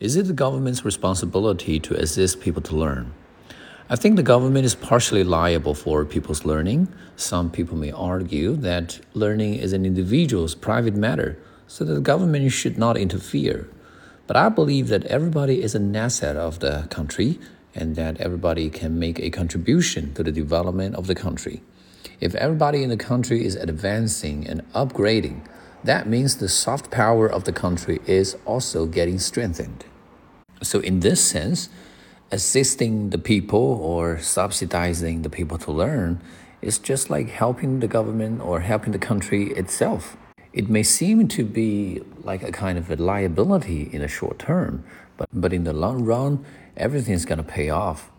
Is it the government's responsibility to assist people to learn? I think the government is partially liable for people's learning. Some people may argue that learning is an individual's private matter, so that the government should not interfere. But I believe that everybody is an asset of the country and that everybody can make a contribution to the development of the country. If everybody in the country is advancing and upgrading, that means the soft power of the country is also getting strengthened. So, in this sense, assisting the people or subsidizing the people to learn is just like helping the government or helping the country itself. It may seem to be like a kind of a liability in the short term, but, but in the long run, everything is going to pay off.